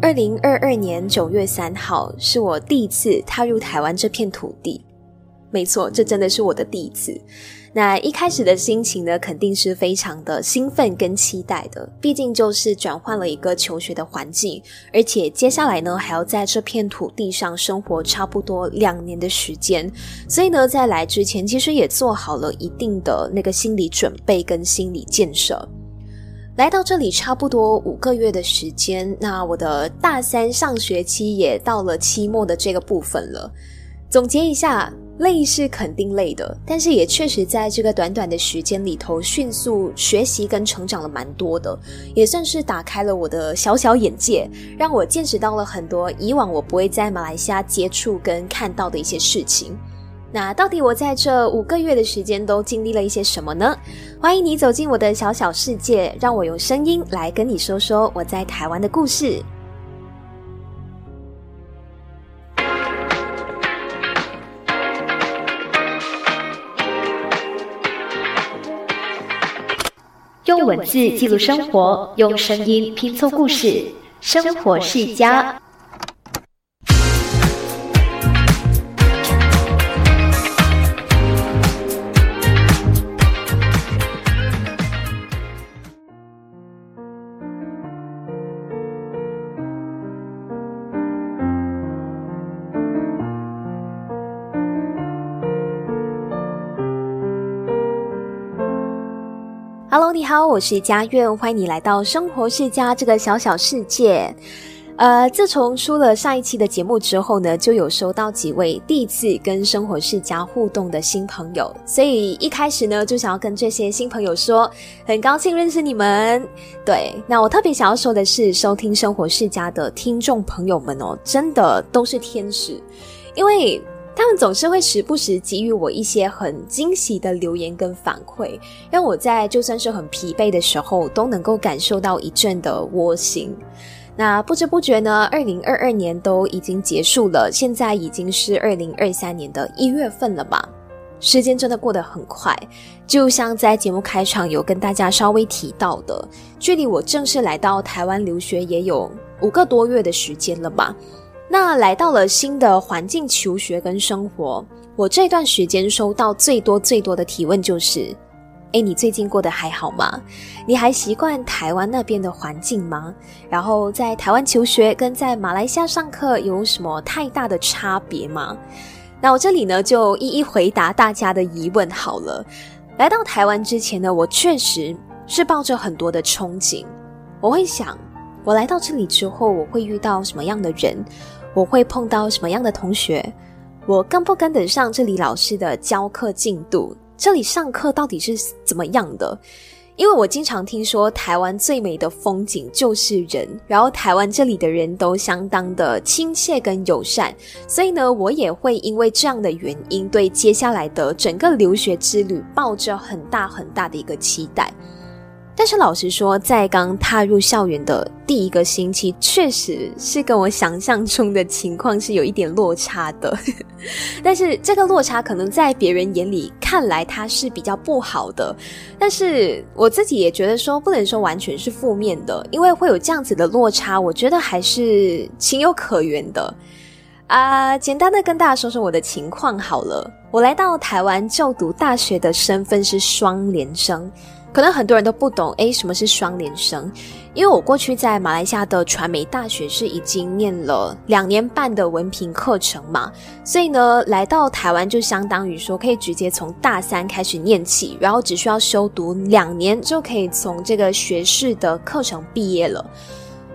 二零二二年九月三号是我第一次踏入台湾这片土地。没错，这真的是我的第一次。那一开始的心情呢，肯定是非常的兴奋跟期待的。毕竟就是转换了一个求学的环境，而且接下来呢，还要在这片土地上生活差不多两年的时间。所以呢，在来之前，其实也做好了一定的那个心理准备跟心理建设。来到这里差不多五个月的时间，那我的大三上学期也到了期末的这个部分了。总结一下。累是肯定累的，但是也确实在这个短短的时间里头，迅速学习跟成长了蛮多的，也算是打开了我的小小眼界，让我见识到了很多以往我不会在马来西亚接触跟看到的一些事情。那到底我在这五个月的时间都经历了一些什么呢？欢迎你走进我的小小世界，让我用声音来跟你说说我在台湾的故事。用文字记录生活，用声音拼凑故事，生活世家。我是佳苑，欢迎你来到生活世家这个小小世界。呃，自从出了上一期的节目之后呢，就有收到几位第一次跟生活世家互动的新朋友，所以一开始呢，就想要跟这些新朋友说，很高兴认识你们。对，那我特别想要说的是，收听生活世家的听众朋友们哦，真的都是天使，因为。他们总是会时不时给予我一些很惊喜的留言跟反馈，让我在就算是很疲惫的时候，都能够感受到一阵的窝心。那不知不觉呢，二零二二年都已经结束了，现在已经是二零二三年的一月份了吧，时间真的过得很快。就像在节目开场有跟大家稍微提到的，距离我正式来到台湾留学也有五个多月的时间了吧。那来到了新的环境求学跟生活，我这段时间收到最多最多的提问就是：哎，你最近过得还好吗？你还习惯台湾那边的环境吗？然后在台湾求学跟在马来西亚上课有什么太大的差别吗？那我这里呢就一一回答大家的疑问好了。来到台湾之前呢，我确实是抱着很多的憧憬，我会想，我来到这里之后，我会遇到什么样的人？我会碰到什么样的同学？我跟不跟得上这里老师的教课进度？这里上课到底是怎么样的？因为我经常听说台湾最美的风景就是人，然后台湾这里的人都相当的亲切跟友善，所以呢，我也会因为这样的原因，对接下来的整个留学之旅抱着很大很大的一个期待。但是老实说，在刚踏入校园的第一个星期，确实是跟我想象中的情况是有一点落差的。但是这个落差可能在别人眼里看来它是比较不好的，但是我自己也觉得说不能说完全是负面的，因为会有这样子的落差，我觉得还是情有可原的。啊，简单的跟大家说说我的情况好了。我来到台湾就读大学的身份是双联生。可能很多人都不懂，诶，什么是双联生？因为我过去在马来西亚的传媒大学是已经念了两年半的文凭课程嘛，所以呢，来到台湾就相当于说可以直接从大三开始念起，然后只需要修读两年就可以从这个学士的课程毕业了。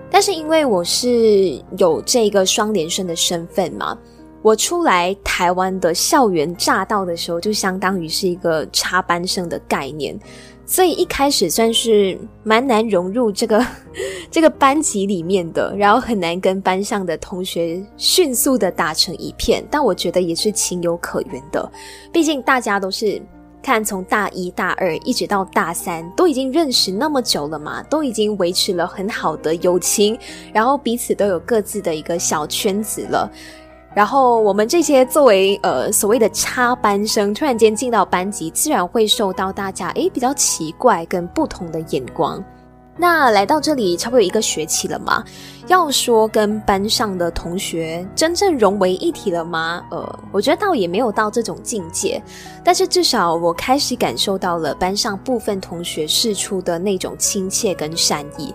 但是因为我是有这个双联生的身份嘛，我出来台湾的校园乍到的时候，就相当于是一个插班生的概念。所以一开始算是蛮难融入这个 这个班级里面的，然后很难跟班上的同学迅速的打成一片。但我觉得也是情有可原的，毕竟大家都是看从大一大二一直到大三，都已经认识那么久了嘛，都已经维持了很好的友情，然后彼此都有各自的一个小圈子了。然后我们这些作为呃所谓的插班生，突然间进到班级，自然会受到大家诶比较奇怪跟不同的眼光。那来到这里差不多一个学期了嘛，要说跟班上的同学真正融为一体了吗？呃，我觉得倒也没有到这种境界，但是至少我开始感受到了班上部分同学释出的那种亲切跟善意。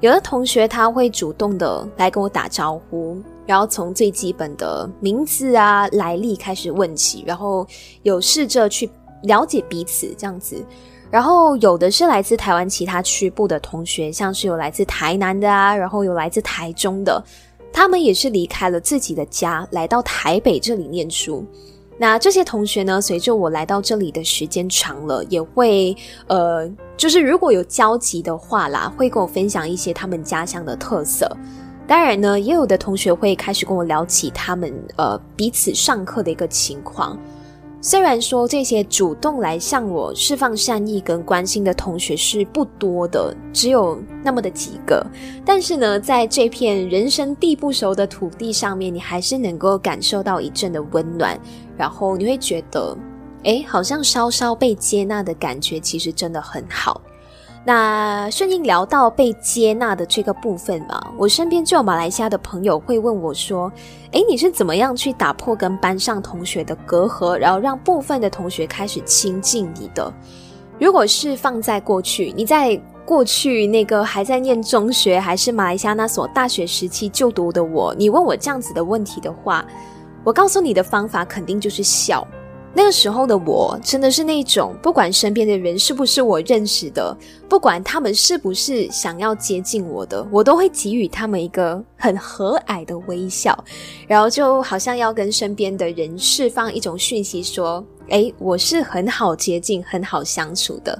有的同学他会主动的来跟我打招呼，然后从最基本的名字啊、来历开始问起，然后有试着去了解彼此这样子。然后有的是来自台湾其他区部的同学，像是有来自台南的啊，然后有来自台中的，他们也是离开了自己的家，来到台北这里念书。那这些同学呢，随着我来到这里的时间长了，也会呃，就是如果有交集的话啦，会跟我分享一些他们家乡的特色。当然呢，也有的同学会开始跟我聊起他们呃彼此上课的一个情况。虽然说这些主动来向我释放善意跟关心的同学是不多的，只有那么的几个，但是呢，在这片人生地不熟的土地上面，你还是能够感受到一阵的温暖，然后你会觉得，哎，好像稍稍被接纳的感觉，其实真的很好。那顺应聊到被接纳的这个部分嘛，我身边就有马来西亚的朋友会问我说：“诶，你是怎么样去打破跟班上同学的隔阂，然后让部分的同学开始亲近你的？”如果是放在过去，你在过去那个还在念中学，还是马来西亚那所大学时期就读的我，你问我这样子的问题的话，我告诉你的方法肯定就是笑。那个时候的我，真的是那种不管身边的人是不是我认识的，不管他们是不是想要接近我的，我都会给予他们一个很和蔼的微笑，然后就好像要跟身边的人释放一种讯息，说：“哎，我是很好接近、很好相处的。”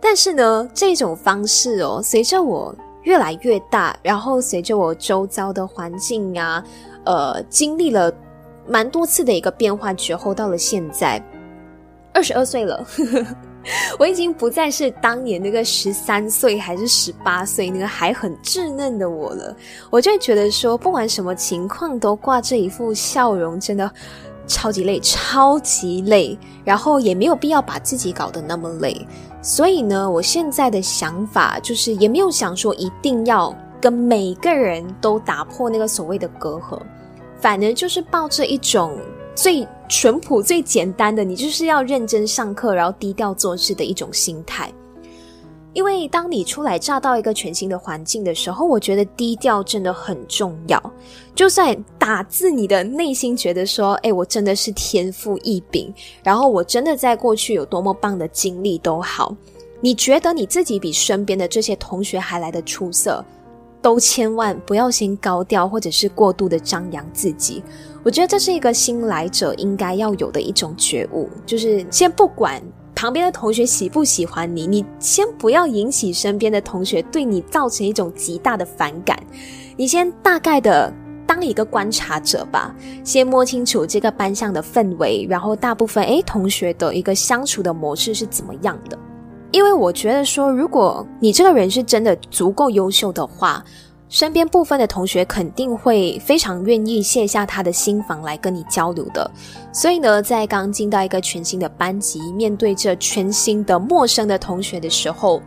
但是呢，这种方式哦，随着我越来越大，然后随着我周遭的环境啊，呃，经历了。蛮多次的一个变化之后，到了现在，二十二岁了，我已经不再是当年那个十三岁还是十八岁那个还很稚嫩的我了。我就觉得说，不管什么情况都挂这一副笑容，真的超级累，超级累。然后也没有必要把自己搞得那么累。所以呢，我现在的想法就是，也没有想说一定要跟每个人都打破那个所谓的隔阂。反而就是抱着一种最淳朴、最简单的，你就是要认真上课，然后低调做事的一种心态。因为当你初来乍到一个全新的环境的时候，我觉得低调真的很重要。就算打自你的内心觉得说，哎，我真的是天赋异禀，然后我真的在过去有多么棒的经历都好，你觉得你自己比身边的这些同学还来的出色。都千万不要先高调，或者是过度的张扬自己。我觉得这是一个新来者应该要有的一种觉悟，就是先不管旁边的同学喜不喜欢你，你先不要引起身边的同学对你造成一种极大的反感。你先大概的当一个观察者吧，先摸清楚这个班上的氛围，然后大部分诶同学的一个相处的模式是怎么样的。因为我觉得说，如果你这个人是真的足够优秀的话，身边部分的同学肯定会非常愿意卸下他的心房来跟你交流的。所以呢，在刚进到一个全新的班级，面对着全新的陌生的同学的时候，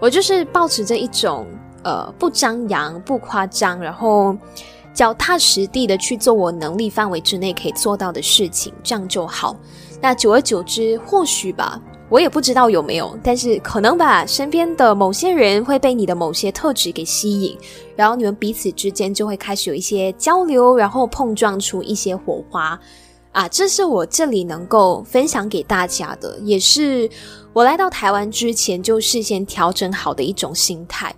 我就是保持着一种呃不张扬、不夸张，然后脚踏实地的去做我能力范围之内可以做到的事情，这样就好。那久而久之，或许吧。我也不知道有没有，但是可能吧。身边的某些人会被你的某些特质给吸引，然后你们彼此之间就会开始有一些交流，然后碰撞出一些火花。啊，这是我这里能够分享给大家的，也是我来到台湾之前就事先调整好的一种心态。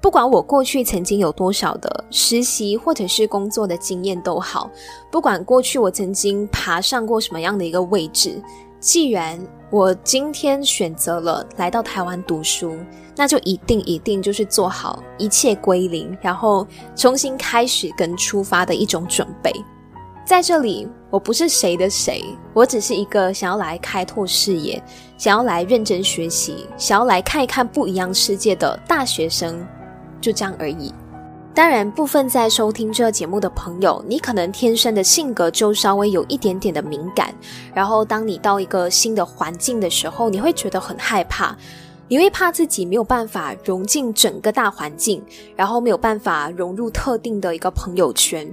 不管我过去曾经有多少的实习或者是工作的经验都好，不管过去我曾经爬上过什么样的一个位置。既然我今天选择了来到台湾读书，那就一定一定就是做好一切归零，然后重新开始跟出发的一种准备。在这里，我不是谁的谁，我只是一个想要来开拓视野、想要来认真学习、想要来看一看不一样世界的大学生，就这样而已。当然，部分在收听这节目的朋友，你可能天生的性格就稍微有一点点的敏感。然后，当你到一个新的环境的时候，你会觉得很害怕。你会怕自己没有办法融进整个大环境，然后没有办法融入特定的一个朋友圈。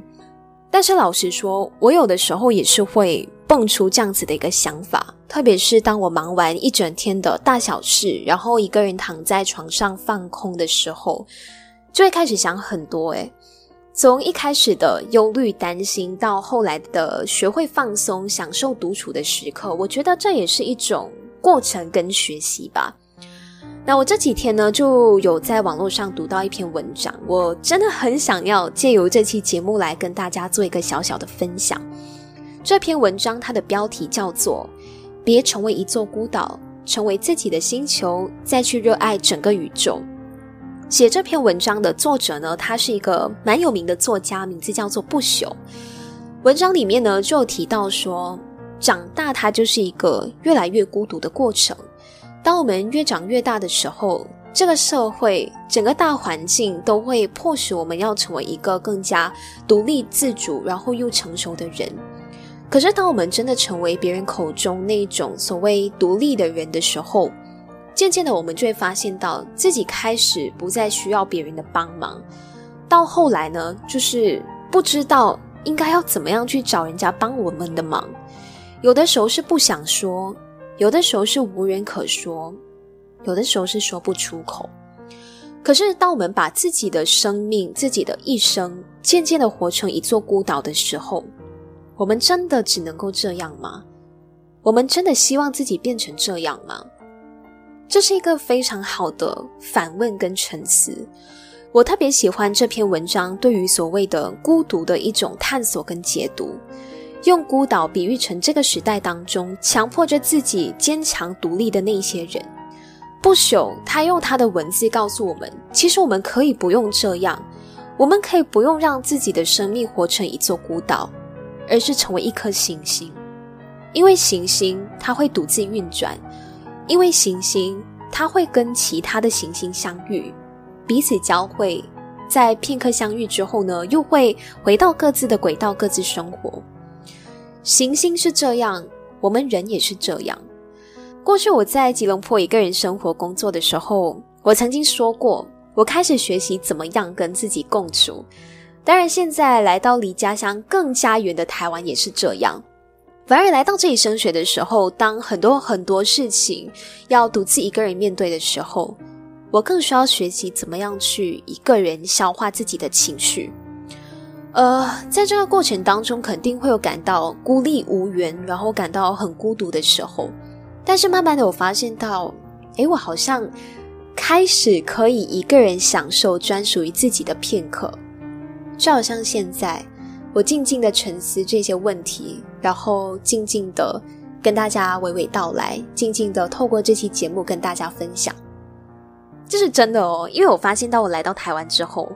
但是老实说，我有的时候也是会蹦出这样子的一个想法，特别是当我忙完一整天的大小事，然后一个人躺在床上放空的时候，就会开始想很多。诶，从一开始的忧虑、担心，到后来的学会放松、享受独处的时刻，我觉得这也是一种过程跟学习吧。那我这几天呢，就有在网络上读到一篇文章，我真的很想要借由这期节目来跟大家做一个小小的分享。这篇文章它的标题叫做《别成为一座孤岛，成为自己的星球，再去热爱整个宇宙》。写这篇文章的作者呢，他是一个蛮有名的作家，名字叫做不朽。文章里面呢，就有提到说，长大它就是一个越来越孤独的过程。当我们越长越大的时候，这个社会整个大环境都会迫使我们要成为一个更加独立自主，然后又成熟的人。可是，当我们真的成为别人口中那种所谓独立的人的时候，渐渐的，我们就会发现到自己开始不再需要别人的帮忙。到后来呢，就是不知道应该要怎么样去找人家帮我们的忙。有的时候是不想说。有的时候是无人可说，有的时候是说不出口。可是，当我们把自己的生命、自己的一生渐渐的活成一座孤岛的时候，我们真的只能够这样吗？我们真的希望自己变成这样吗？这是一个非常好的反问跟沉思。我特别喜欢这篇文章对于所谓的孤独的一种探索跟解读。用孤岛比喻成这个时代当中强迫着自己坚强独立的那些人。不朽，他用他的文字告诉我们，其实我们可以不用这样，我们可以不用让自己的生命活成一座孤岛，而是成为一颗行星。因为行星它会独自运转，因为行星它会跟其他的行星相遇，彼此交汇，在片刻相遇之后呢，又会回到各自的轨道，各自生活。行星是这样，我们人也是这样。过去我在吉隆坡一个人生活工作的时候，我曾经说过，我开始学习怎么样跟自己共处。当然，现在来到离家乡更加远的台湾也是这样。反而来到这里升学的时候，当很多很多事情要独自一个人面对的时候，我更需要学习怎么样去一个人消化自己的情绪。呃，在这个过程当中，肯定会有感到孤立无援，然后感到很孤独的时候。但是慢慢的，我发现到，诶，我好像开始可以一个人享受专属于自己的片刻。就好像现在，我静静的沉思这些问题，然后静静的跟大家娓娓道来，静静的透过这期节目跟大家分享。这是真的哦，因为我发现到我来到台湾之后。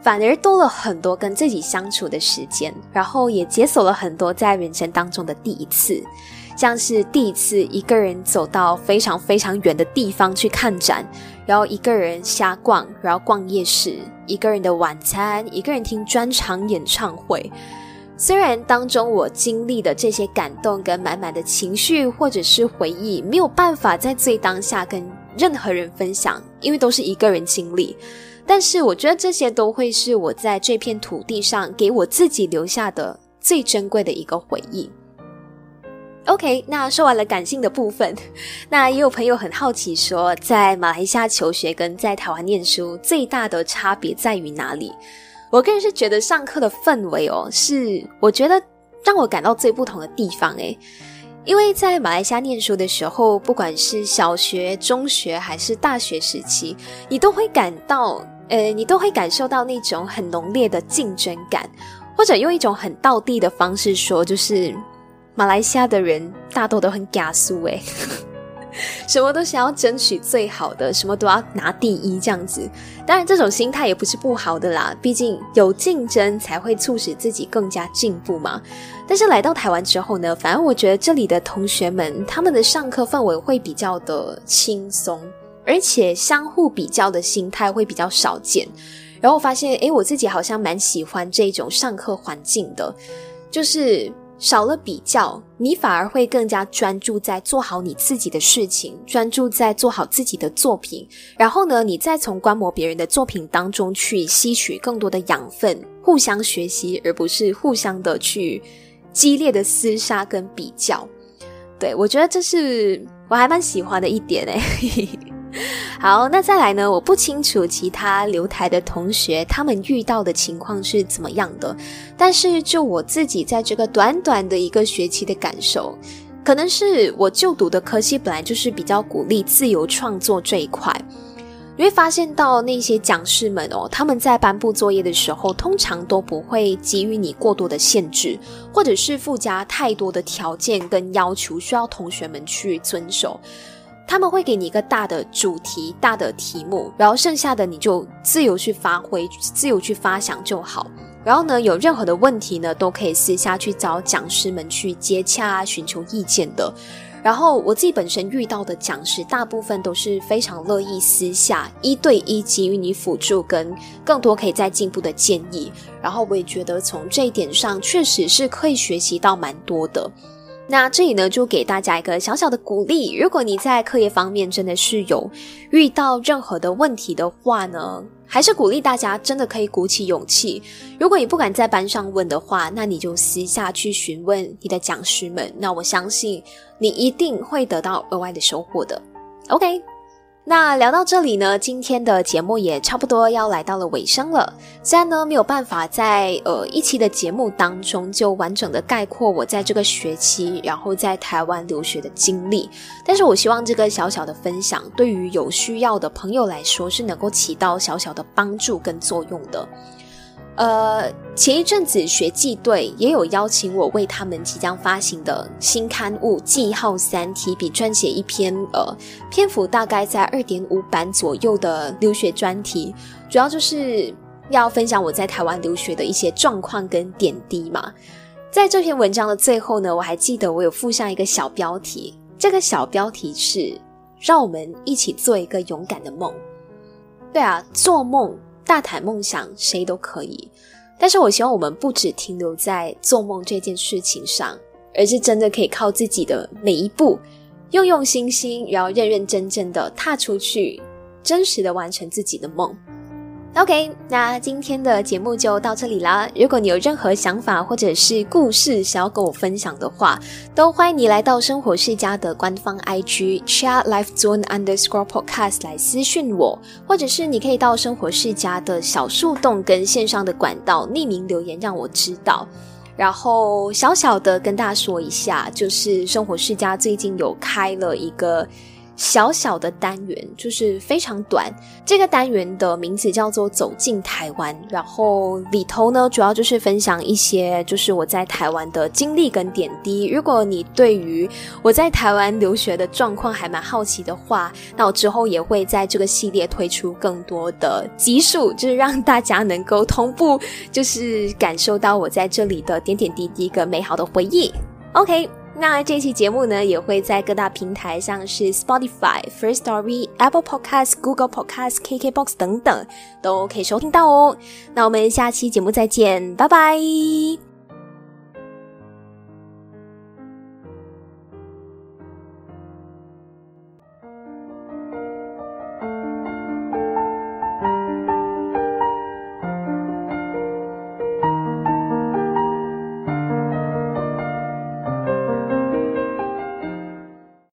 反而多了很多跟自己相处的时间，然后也解锁了很多在人生当中的第一次，像是第一次一个人走到非常非常远的地方去看展，然后一个人瞎逛，然后逛夜市，一个人的晚餐，一个人听专场演唱会。虽然当中我经历的这些感动跟满满的情绪或者是回忆，没有办法在最当下跟任何人分享，因为都是一个人经历。但是我觉得这些都会是我在这片土地上给我自己留下的最珍贵的一个回忆。OK，那说完了感性的部分，那也有朋友很好奇说，在马来西亚求学跟在台湾念书最大的差别在于哪里？我个人是觉得上课的氛围哦，是我觉得让我感到最不同的地方诶，因为在马来西亚念书的时候，不管是小学、中学还是大学时期，你都会感到。呃，你都会感受到那种很浓烈的竞争感，或者用一种很道地的方式说，就是马来西亚的人大多都很加速，诶，什么都想要争取最好的，什么都要拿第一这样子。当然，这种心态也不是不好的啦，毕竟有竞争才会促使自己更加进步嘛。但是来到台湾之后呢，反而我觉得这里的同学们他们的上课氛围会比较的轻松。而且相互比较的心态会比较少见，然后我发现，诶，我自己好像蛮喜欢这种上课环境的，就是少了比较，你反而会更加专注在做好你自己的事情，专注在做好自己的作品。然后呢，你再从观摩别人的作品当中去吸取更多的养分，互相学习，而不是互相的去激烈的厮杀跟比较。对我觉得这是我还蛮喜欢的一点诶。好，那再来呢？我不清楚其他留台的同学他们遇到的情况是怎么样的，但是就我自己在这个短短的一个学期的感受，可能是我就读的科系本来就是比较鼓励自由创作这一块，你会发现到那些讲师们哦，他们在颁布作业的时候，通常都不会给予你过多的限制，或者是附加太多的条件跟要求，需要同学们去遵守。他们会给你一个大的主题、大的题目，然后剩下的你就自由去发挥、自由去发想就好。然后呢，有任何的问题呢，都可以私下去找讲师们去接洽啊、寻求意见的。然后我自己本身遇到的讲师，大部分都是非常乐意私下一对一给予你辅助跟更多可以再进步的建议。然后我也觉得从这一点上，确实是可以学习到蛮多的。那这里呢，就给大家一个小小的鼓励。如果你在课业方面真的是有遇到任何的问题的话呢，还是鼓励大家真的可以鼓起勇气。如果你不敢在班上问的话，那你就私下去询问你的讲师们。那我相信你一定会得到额外的收获的。OK。那聊到这里呢，今天的节目也差不多要来到了尾声了。虽然呢没有办法在呃一期的节目当中就完整的概括我在这个学期然后在台湾留学的经历，但是我希望这个小小的分享对于有需要的朋友来说是能够起到小小的帮助跟作用的。呃，前一阵子学季队也有邀请我为他们即将发行的新刊物《记号三》提笔撰写一篇呃篇幅大概在二点五版左右的留学专题，主要就是要分享我在台湾留学的一些状况跟点滴嘛。在这篇文章的最后呢，我还记得我有附上一个小标题，这个小标题是“让我们一起做一个勇敢的梦”。对啊，做梦。大谈梦想，谁都可以。但是我希望我们不只停留在做梦这件事情上，而是真的可以靠自己的每一步，用用心心，然后认认真真的踏出去，真实的完成自己的梦。OK，那今天的节目就到这里啦。如果你有任何想法或者是故事想要跟我分享的话，都欢迎你来到生活世家的官方 IG chat life zone underscore podcast 来私讯我，或者是你可以到生活世家的小树洞跟线上的管道匿名留言让我知道。然后小小的跟大家说一下，就是生活世家最近有开了一个。小小的单元就是非常短，这个单元的名字叫做“走进台湾”，然后里头呢主要就是分享一些就是我在台湾的经历跟点滴。如果你对于我在台湾留学的状况还蛮好奇的话，那我之后也会在这个系列推出更多的集数，就是让大家能够同步，就是感受到我在这里的点点滴滴跟美好的回忆。OK。那这期节目呢，也会在各大平台，像是 Spotify、First Story、Apple Podcast、Google Podcast、KKBox 等等，都可以收听到哦。那我们下期节目再见，拜拜。